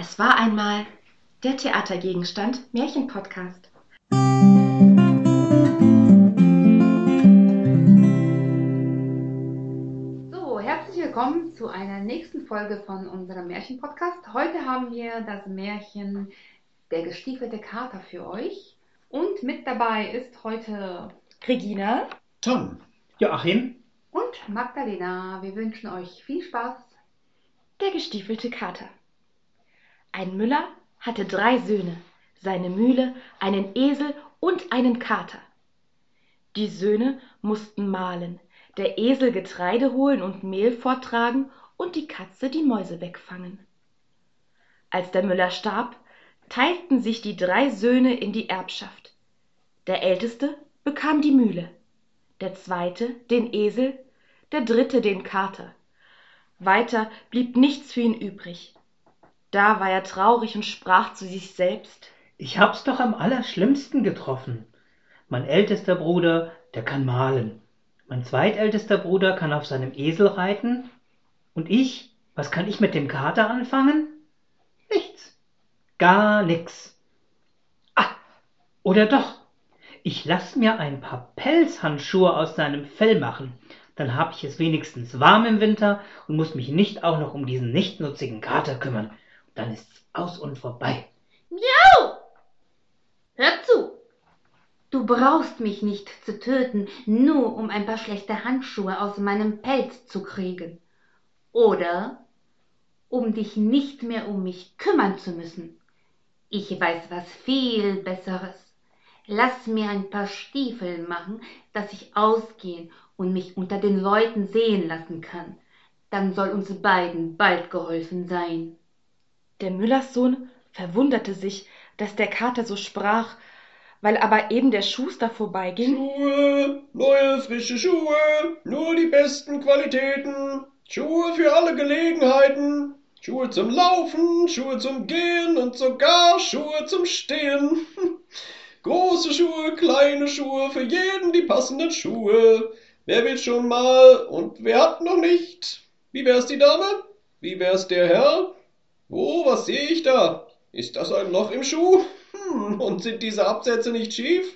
Es war einmal der Theatergegenstand Märchenpodcast. So, herzlich willkommen zu einer nächsten Folge von unserem Märchenpodcast. Heute haben wir das Märchen Der gestiefelte Kater für euch. Und mit dabei ist heute Regina Tom, Joachim, und Magdalena. Wir wünschen euch viel Spaß. Der gestiefelte Kater. Ein Müller hatte drei Söhne, seine Mühle, einen Esel und einen Kater. Die Söhne mussten mahlen, der Esel Getreide holen und Mehl forttragen und die Katze die Mäuse wegfangen. Als der Müller starb, teilten sich die drei Söhne in die Erbschaft. Der älteste bekam die Mühle, der zweite den Esel, der dritte den Kater. Weiter blieb nichts für ihn übrig. Da war er traurig und sprach zu sich selbst ich hab's doch am allerschlimmsten getroffen. Mein ältester Bruder, der kann malen. Mein zweitältester Bruder kann auf seinem Esel reiten. Und ich, was kann ich mit dem Kater anfangen? Nichts. Gar nix. Ah, oder doch. Ich lass mir ein paar Pelzhandschuhe aus seinem Fell machen. Dann hab ich es wenigstens warm im Winter und muss mich nicht auch noch um diesen nichtnutzigen Kater kümmern. Dann ist's aus und vorbei. Miau! Hör zu! Du brauchst mich nicht zu töten, nur um ein paar schlechte Handschuhe aus meinem Pelz zu kriegen. Oder um dich nicht mehr um mich kümmern zu müssen. Ich weiß was viel Besseres. Lass mir ein paar Stiefel machen, dass ich ausgehen und mich unter den Leuten sehen lassen kann. Dann soll uns beiden bald geholfen sein. Der Müllerssohn verwunderte sich, dass der Kater so sprach, weil aber eben der Schuster vorbeiging. Schuhe, neue frische Schuhe, nur die besten Qualitäten. Schuhe für alle Gelegenheiten. Schuhe zum Laufen, Schuhe zum Gehen und sogar Schuhe zum Stehen. Große Schuhe, kleine Schuhe, für jeden die passenden Schuhe. Wer will schon mal und wer hat noch nicht? Wie wär's die Dame? Wie wär's der Herr? Oh, was sehe ich da? Ist das ein Loch im Schuh? Hm, und sind diese Absätze nicht schief?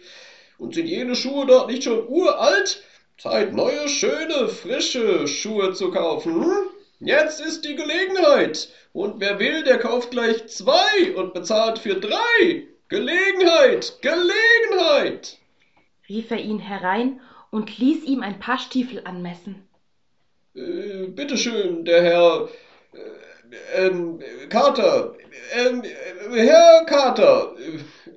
Und sind jene Schuhe dort nicht schon uralt? Zeit, neue, schöne, frische Schuhe zu kaufen. Hm? Jetzt ist die Gelegenheit. Und wer will, der kauft gleich zwei und bezahlt für drei. Gelegenheit, Gelegenheit. rief er ihn herein und ließ ihm ein paar Stiefel anmessen. Äh, bitteschön, der Herr. Äh, ähm, Kater. Ähm, Herr Kater.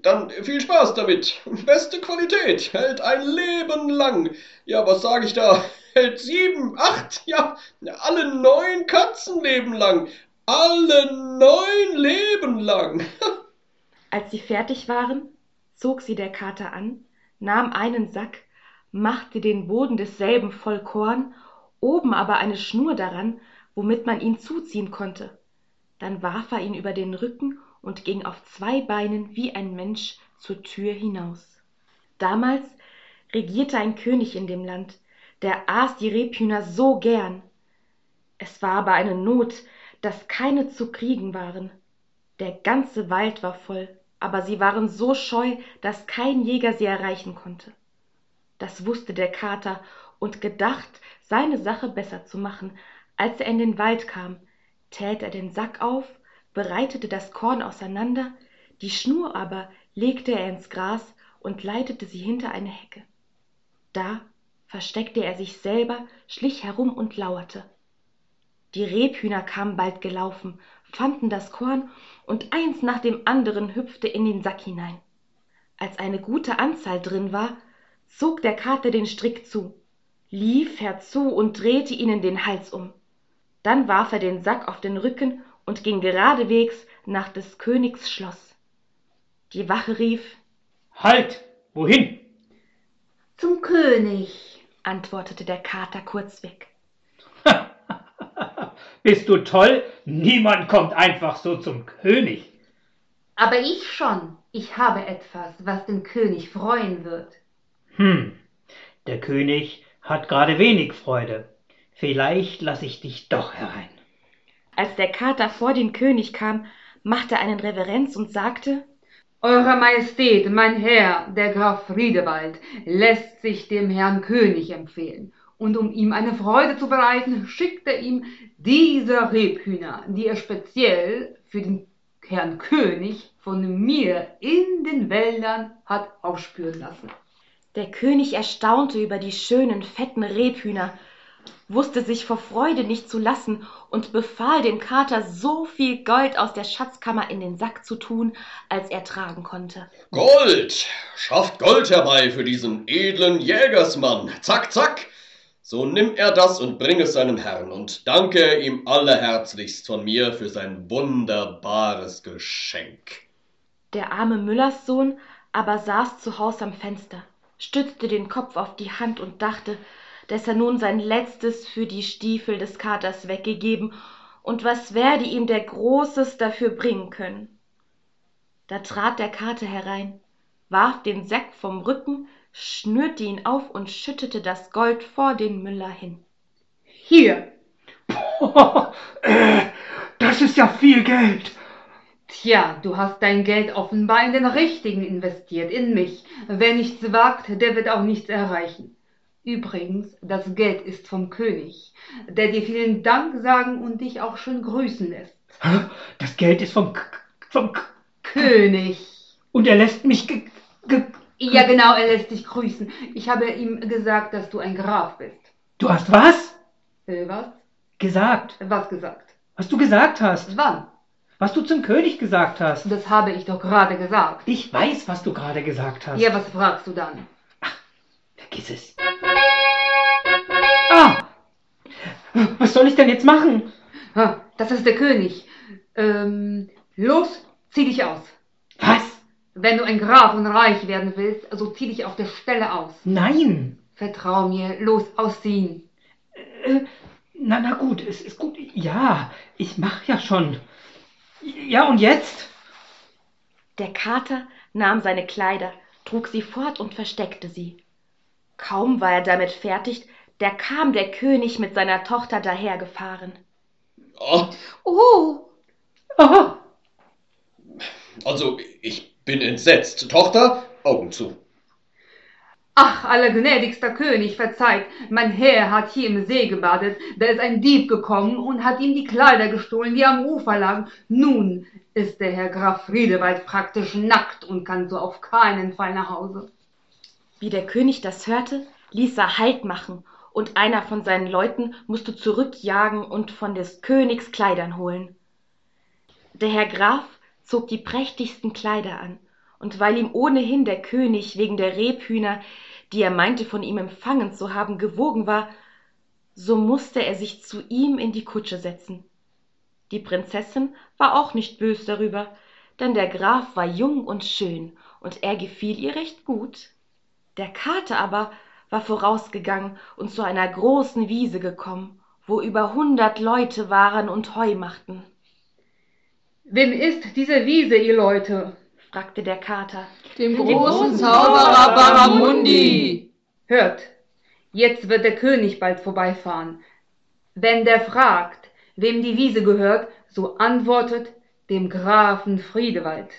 Dann viel Spaß damit. Beste Qualität. Hält ein Leben lang. Ja, was sage ich da? Hält sieben, acht, ja, alle neun Katzenleben lang. Alle neun Leben lang. Als sie fertig waren, zog sie der Kater an, nahm einen Sack, machte den Boden desselben voll Korn, oben aber eine Schnur daran, womit man ihn zuziehen konnte. Dann warf er ihn über den Rücken und ging auf zwei Beinen wie ein Mensch zur Tür hinaus. Damals regierte ein König in dem Land, der aß die Rebhühner so gern. Es war aber eine Not, dass keine zu kriegen waren. Der ganze Wald war voll, aber sie waren so scheu, dass kein Jäger sie erreichen konnte. Das wusste der Kater und gedacht, seine Sache besser zu machen, als er in den Wald kam, täte er den Sack auf, bereitete das Korn auseinander, die Schnur aber legte er ins Gras und leitete sie hinter eine Hecke. Da versteckte er sich selber, schlich herum und lauerte. Die Rebhühner kamen bald gelaufen, fanden das Korn, und eins nach dem anderen hüpfte in den Sack hinein. Als eine gute Anzahl drin war, zog der Kater den Strick zu, lief herzu und drehte ihnen den Hals um. Dann warf er den Sack auf den Rücken und ging geradewegs nach des Königs Schloss. Die Wache rief Halt! Wohin? Zum König. antwortete der Kater kurzweg. Bist du toll? Niemand kommt einfach so zum König. Aber ich schon. Ich habe etwas, was den König freuen wird. Hm, der König hat gerade wenig Freude. Vielleicht lass ich dich doch herein. Als der Kater vor den König kam, machte einen Reverenz und sagte Eure Majestät, mein Herr, der Graf Friedewald, lässt sich dem Herrn König empfehlen. Und um ihm eine Freude zu bereiten, schickt er ihm diese Rebhühner, die er speziell für den Herrn König von mir in den Wäldern hat aufspüren lassen. Der König erstaunte über die schönen, fetten Rebhühner, wusste sich vor Freude nicht zu lassen und befahl dem Kater so viel Gold aus der Schatzkammer in den Sack zu tun, als er tragen konnte. Gold! Schafft Gold herbei für diesen edlen Jägersmann. Zack, zack! So nimm er das und bring es seinem Herrn und danke ihm allerherzlichst von mir für sein wunderbares Geschenk. Der arme Müllerssohn aber saß zu Haus am Fenster, stützte den Kopf auf die Hand und dachte, dass er nun sein letztes für die Stiefel des Katers weggegeben und was werde ihm der Großes dafür bringen können. Da trat der Kater herein, warf den Sack vom Rücken, schnürte ihn auf und schüttete das Gold vor den Müller hin. Hier! äh, das ist ja viel Geld. Tja, du hast dein Geld offenbar in den Richtigen investiert, in mich. Wer nichts wagt, der wird auch nichts erreichen. Übrigens, das Geld ist vom König, der dir vielen Dank sagen und dich auch schön grüßen lässt. Das Geld ist vom, K vom K König. Und er lässt mich ge ge Ja, genau, er lässt dich grüßen. Ich habe ihm gesagt, dass du ein Graf bist. Du hast was? Äh, was? Gesagt. Was gesagt? Was du gesagt hast. Wann? Was du zum König gesagt hast. Das habe ich doch gerade gesagt. Ich weiß, was du gerade gesagt hast. Ja, was fragst du dann? Vergiss es. Was soll ich denn jetzt machen? Das ist der König. Ähm, los, zieh dich aus. Was? Wenn du ein Graf und reich werden willst, so zieh dich auf der Stelle aus. Nein. Vertrau mir, los, ausziehen. Äh, na, na gut, es ist gut. Ja, ich mach ja schon. Ja, und jetzt? Der Kater nahm seine Kleider, trug sie fort und versteckte sie. Kaum war er damit fertig, da kam der König mit seiner Tochter dahergefahren. Ah, Oh, Oh, also, ich bin entsetzt. Tochter, Augen zu. Ach, allergnädigster König, verzeiht, mein Herr hat hier im See gebadet, da ist ein Dieb gekommen und hat ihm die Kleider gestohlen, die am Ufer lagen. Nun ist der Herr Graf Friedewald praktisch nackt und kann so auf keinen Fall nach Hause. Wie der König das hörte, ließ er Halt machen, und einer von seinen Leuten musste zurückjagen und von des Königs Kleidern holen. Der Herr Graf zog die prächtigsten Kleider an, und weil ihm ohnehin der König wegen der Rebhühner, die er meinte von ihm empfangen zu haben, gewogen war, so musste er sich zu ihm in die Kutsche setzen. Die Prinzessin war auch nicht bös darüber, denn der Graf war jung und schön, und er gefiel ihr recht gut. Der Kater aber war vorausgegangen und zu einer großen Wiese gekommen, wo über hundert Leute waren und Heu machten. Wem ist diese Wiese, ihr Leute? fragte der Kater. Dem Dem großen großen Zauberer Baramundi. Hört, jetzt wird der König bald vorbeifahren. Wenn der fragt, wem die Wiese gehört, so antwortet dem Grafen Friedewald.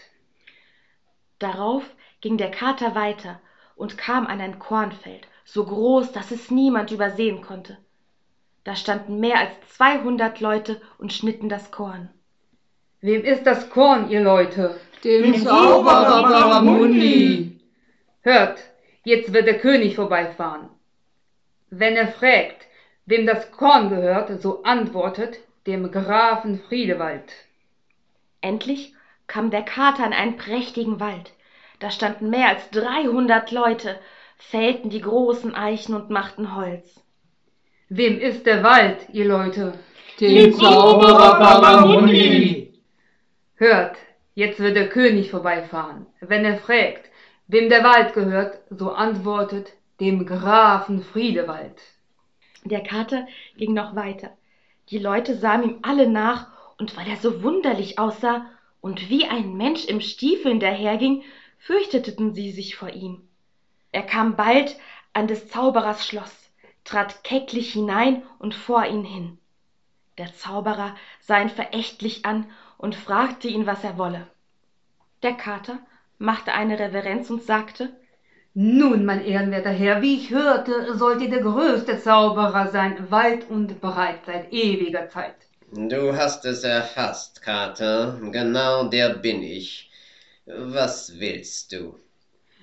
Darauf ging der Kater weiter und kam an ein Kornfeld, so groß, dass es niemand übersehen konnte. Da standen mehr als zweihundert Leute und schnitten das Korn. Wem ist das Korn, ihr Leute? Dem Zauberer Baramundi. Hört, jetzt wird der König vorbeifahren. Wenn er fragt, wem das Korn gehört, so antwortet dem Grafen Friedewald. Endlich kam der Kater in einen prächtigen Wald. Da standen mehr als dreihundert Leute, fällten die großen Eichen und machten Holz. Wem ist der Wald, ihr Leute? Dem Zauberer Baramundi. Hört, jetzt wird der König vorbeifahren. Wenn er fragt, wem der Wald gehört, so antwortet dem Grafen Friedewald. Der Kater ging noch weiter. Die Leute sahen ihm alle nach, und weil er so wunderlich aussah und wie ein Mensch im Stiefeln daherging, fürchteten sie sich vor ihm. Er kam bald an des Zauberers Schloss, trat kecklich hinein und vor ihn hin. Der Zauberer sah ihn verächtlich an und fragte ihn, was er wolle. Der Kater machte eine Reverenz und sagte Nun, mein ehrenwerter Herr, wie ich hörte, sollt ihr der größte Zauberer sein, weit und breit seit ewiger Zeit. Du hast es erfasst, Kater. Genau der bin ich. Was willst du?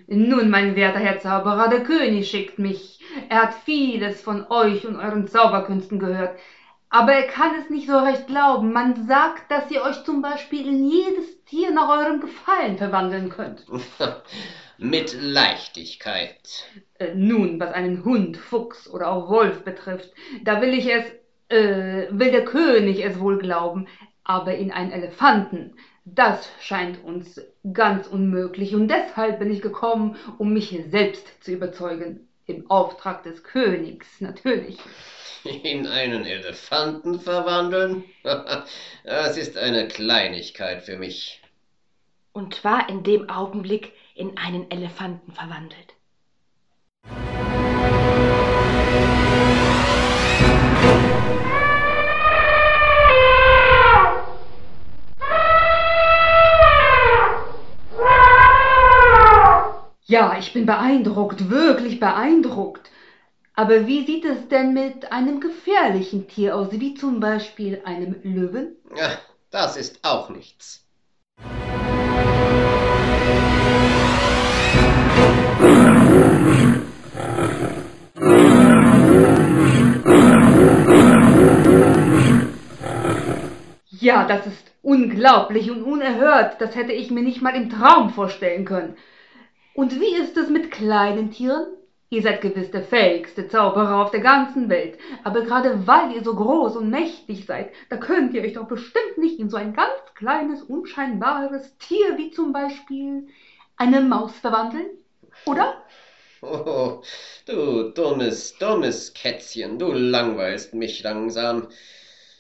Nun, mein werter Herr Zauberer, der König schickt mich. Er hat vieles von euch und euren Zauberkünsten gehört. Aber er kann es nicht so recht glauben. Man sagt, dass ihr euch zum Beispiel in jedes Tier nach eurem Gefallen verwandeln könnt. Mit Leichtigkeit. Äh, nun, was einen Hund, Fuchs oder auch Wolf betrifft, da will ich es, äh, will der König es wohl glauben, aber in einen Elefanten, das scheint uns ganz unmöglich und deshalb bin ich gekommen, um mich selbst zu überzeugen. Im Auftrag des Königs, natürlich. In einen Elefanten verwandeln? Das ist eine Kleinigkeit für mich. und war in dem Augenblick in einen Elefanten verwandelt. Ja, ich bin beeindruckt, wirklich beeindruckt. Aber wie sieht es denn mit einem gefährlichen Tier aus, wie zum Beispiel einem Löwen? Ja, das ist auch nichts. Ja, das ist unglaublich und unerhört. Das hätte ich mir nicht mal im Traum vorstellen können. Und wie ist es mit kleinen Tieren? Ihr seid gewiss der fähigste Zauberer auf der ganzen Welt. Aber gerade weil ihr so groß und mächtig seid, da könnt ihr euch doch bestimmt nicht in so ein ganz kleines, unscheinbares Tier wie zum Beispiel eine Maus verwandeln, oder? Oh, du dummes, dummes Kätzchen, du langweilst mich langsam.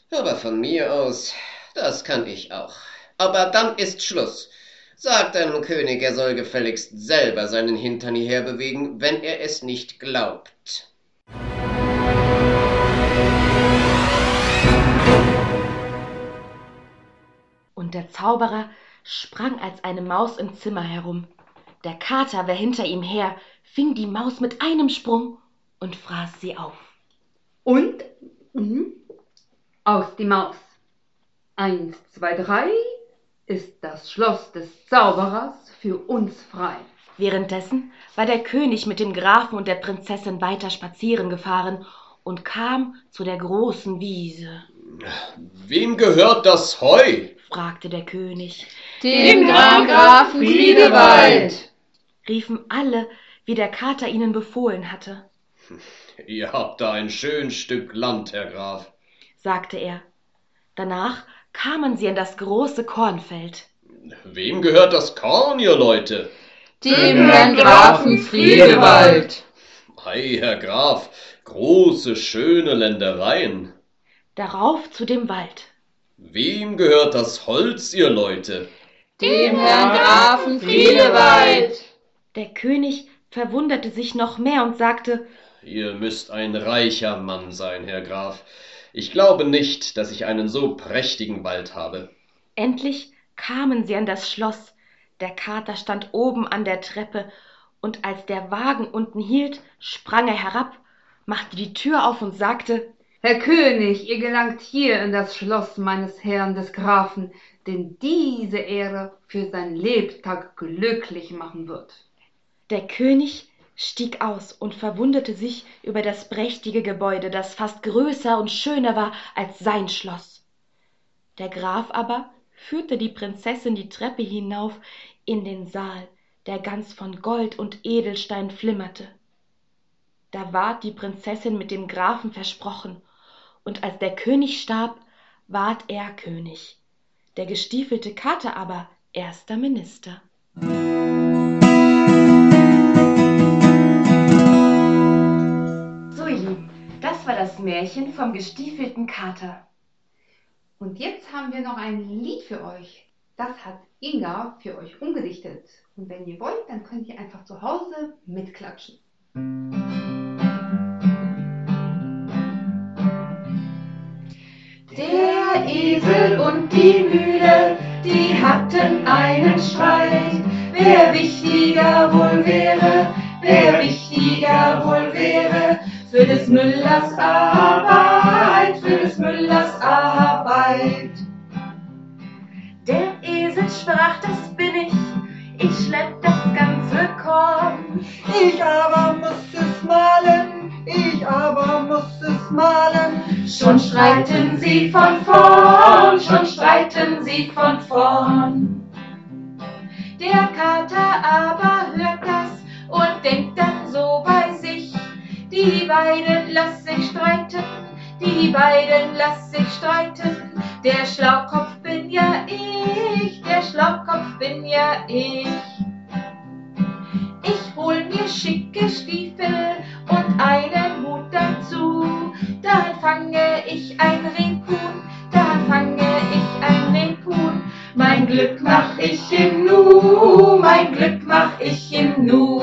Aber von mir aus, das kann ich auch. Aber dann ist Schluss. Sag deinem König, er soll gefälligst selber seinen Hintern hierher bewegen, wenn er es nicht glaubt. Und der Zauberer sprang als eine Maus im Zimmer herum. Der Kater war hinter ihm her, fing die Maus mit einem Sprung und fraß sie auf. Und mhm, aus die Maus. Eins, zwei, drei ist das Schloss des Zauberers für uns frei. Währenddessen war der König mit dem Grafen und der Prinzessin weiter spazieren gefahren und kam zu der großen Wiese. Wem gehört das Heu? fragte der König, Dem Grafen Friedewald. riefen alle, wie der Kater ihnen befohlen hatte, Ihr habt da ein schön Stück Land, Herr Graf. sagte er. Danach kamen sie an das große Kornfeld. Wem gehört das Korn, ihr Leute? Dem Herrn Grafen Friedewald. Ei, Herr Graf, große, schöne Ländereien. Darauf zu dem Wald. Wem gehört das Holz, ihr Leute? Dem Herrn Grafen Friedewald. Der König verwunderte sich noch mehr und sagte, Ihr müsst ein reicher Mann sein, Herr Graf. Ich glaube nicht, dass ich einen so prächtigen Wald habe. Endlich kamen sie an das Schloss. Der Kater stand oben an der Treppe, und als der Wagen unten hielt, sprang er herab, machte die Tür auf und sagte, Herr König, ihr gelangt hier in das Schloss meines Herrn des Grafen, den diese Ehre für sein Lebtag glücklich machen wird. Der König stieg aus und verwunderte sich über das prächtige Gebäude, das fast größer und schöner war als sein Schloss. Der Graf aber führte die Prinzessin die Treppe hinauf in den Saal, der ganz von Gold und Edelstein flimmerte. Da ward die Prinzessin mit dem Grafen versprochen, und als der König starb, ward er König, der gestiefelte Kater aber erster Minister. Das Märchen vom gestiefelten Kater. Und jetzt haben wir noch ein Lied für euch. Das hat Inga für euch umgedichtet. Und wenn ihr wollt, dann könnt ihr einfach zu Hause mitklatschen. Der Der Esel und die Mühle, die hatten einen Streit. Wer wichtiger wohl wäre, wer wichtiger wohl wäre für des Müllers Arbeit, für des Müllers Arbeit. Der Esel sprach, das bin ich, ich schlepp das ganze Korn. Ich aber muss es malen, ich aber muss es malen. Schon streiten sie von vorn, schon streiten sie von vorn. Der Kater aber hört das und denkt dann so bei sich, die beiden lass sich streiten, die beiden lass sich streiten. Der Schlaukopf bin ja ich, der Schlaukopf bin ja ich. Ich hol mir schicke Stiefel und einen Hut dazu, dann fange ich ein Rebhuhn, dann fange ich ein Rebhuhn. Mein Glück mach ich im Nu, mein Glück mach ich im Nu.